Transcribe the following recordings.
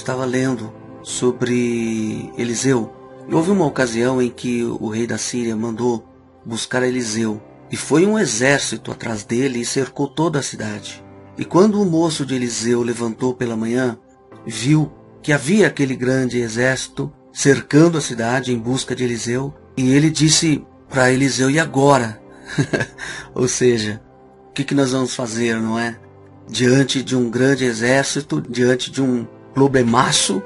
estava lendo sobre Eliseu. E houve uma ocasião em que o rei da Síria mandou buscar Eliseu. E foi um exército atrás dele e cercou toda a cidade. E quando o moço de Eliseu levantou pela manhã, viu que havia aquele grande exército cercando a cidade em busca de Eliseu, e ele disse para Eliseu: E agora? Ou seja, o que, que nós vamos fazer, não é? Diante de um grande exército, diante de um problemaço.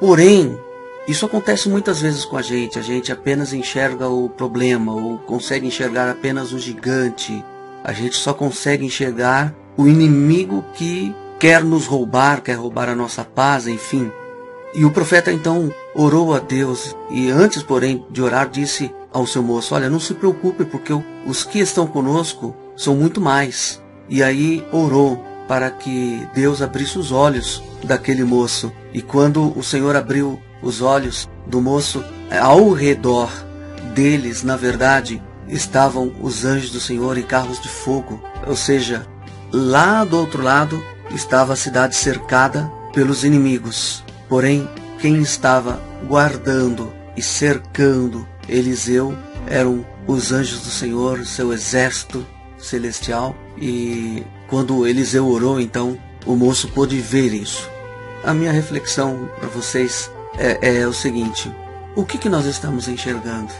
Porém, isso acontece muitas vezes com a gente. A gente apenas enxerga o problema ou consegue enxergar apenas o gigante. A gente só consegue enxergar o inimigo que quer nos roubar, quer roubar a nossa paz, enfim. E o profeta então orou a Deus e antes, porém, de orar, disse ao seu moço: Olha, não se preocupe, porque os que estão conosco são muito mais. E aí orou para que Deus abrisse os olhos daquele moço. E quando o Senhor abriu os olhos do moço, ao redor deles, na verdade, estavam os anjos do Senhor em carros de fogo. Ou seja, lá do outro lado estava a cidade cercada pelos inimigos. Porém, quem estava guardando e cercando Eliseu eram os anjos do Senhor, seu exército celestial. E quando Eliseu orou, então o moço pôde ver isso. A minha reflexão para vocês é, é, o seguinte: o que, que nós estamos enxergando?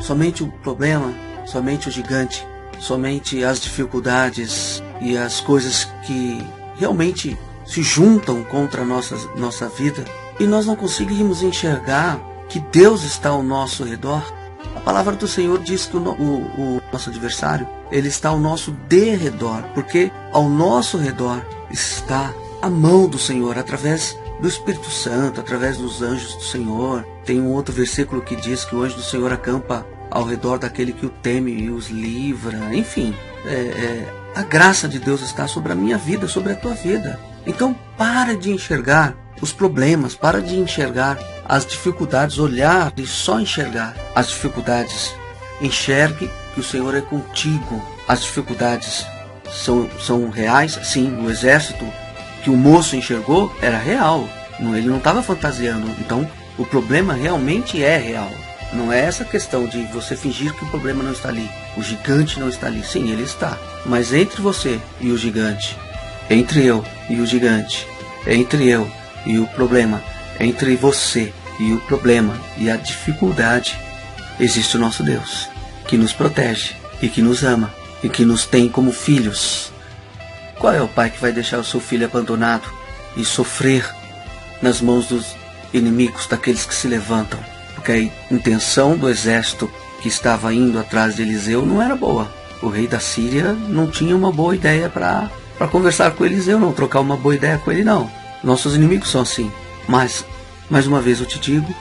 Somente o problema? Somente o gigante? Somente as dificuldades e as coisas que realmente se juntam contra a nossa, nossa vida e nós não conseguimos enxergar que Deus está ao nosso redor. A palavra do Senhor diz que o, o, o nosso adversário ele está ao nosso derredor, porque ao nosso redor está a mão do Senhor através do Espírito Santo, através dos anjos do Senhor. Tem um outro versículo que diz que o anjo do Senhor acampa ao redor daquele que o teme e os livra. Enfim, é, é, a graça de Deus está sobre a minha vida, sobre a tua vida. Então, para de enxergar os problemas, para de enxergar as dificuldades, olhar e só enxergar as dificuldades. Enxergue que o Senhor é contigo. As dificuldades são, são reais, sim, o exército que o moço enxergou era real. Ele não estava fantasiando. Então, o problema realmente é real. Não é essa questão de você fingir que o problema não está ali. O gigante não está ali. Sim, ele está. Mas entre você e o gigante, entre eu e o gigante, entre eu e o problema, entre você e o problema e a dificuldade, existe o nosso Deus, que nos protege e que nos ama e que nos tem como filhos. Qual é o pai que vai deixar o seu filho abandonado e sofrer nas mãos dos inimigos, daqueles que se levantam? Porque a intenção do exército que estava indo atrás de Eliseu não era boa. O rei da Síria não tinha uma boa ideia para conversar com Eliseu, não trocar uma boa ideia com ele, não. Nossos inimigos são assim. Mas, mais uma vez eu te digo: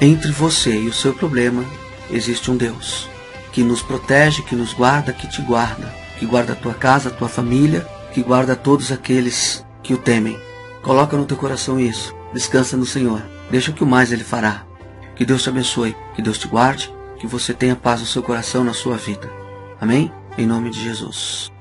entre você e o seu problema existe um Deus que nos protege, que nos guarda, que te guarda, que guarda a tua casa, a tua família, que guarda todos aqueles que o temem. Coloca no teu coração isso. Descansa no Senhor. Deixa que o mais Ele fará. Que Deus te abençoe, que Deus te guarde, que você tenha paz no seu coração, na sua vida. Amém? Em nome de Jesus.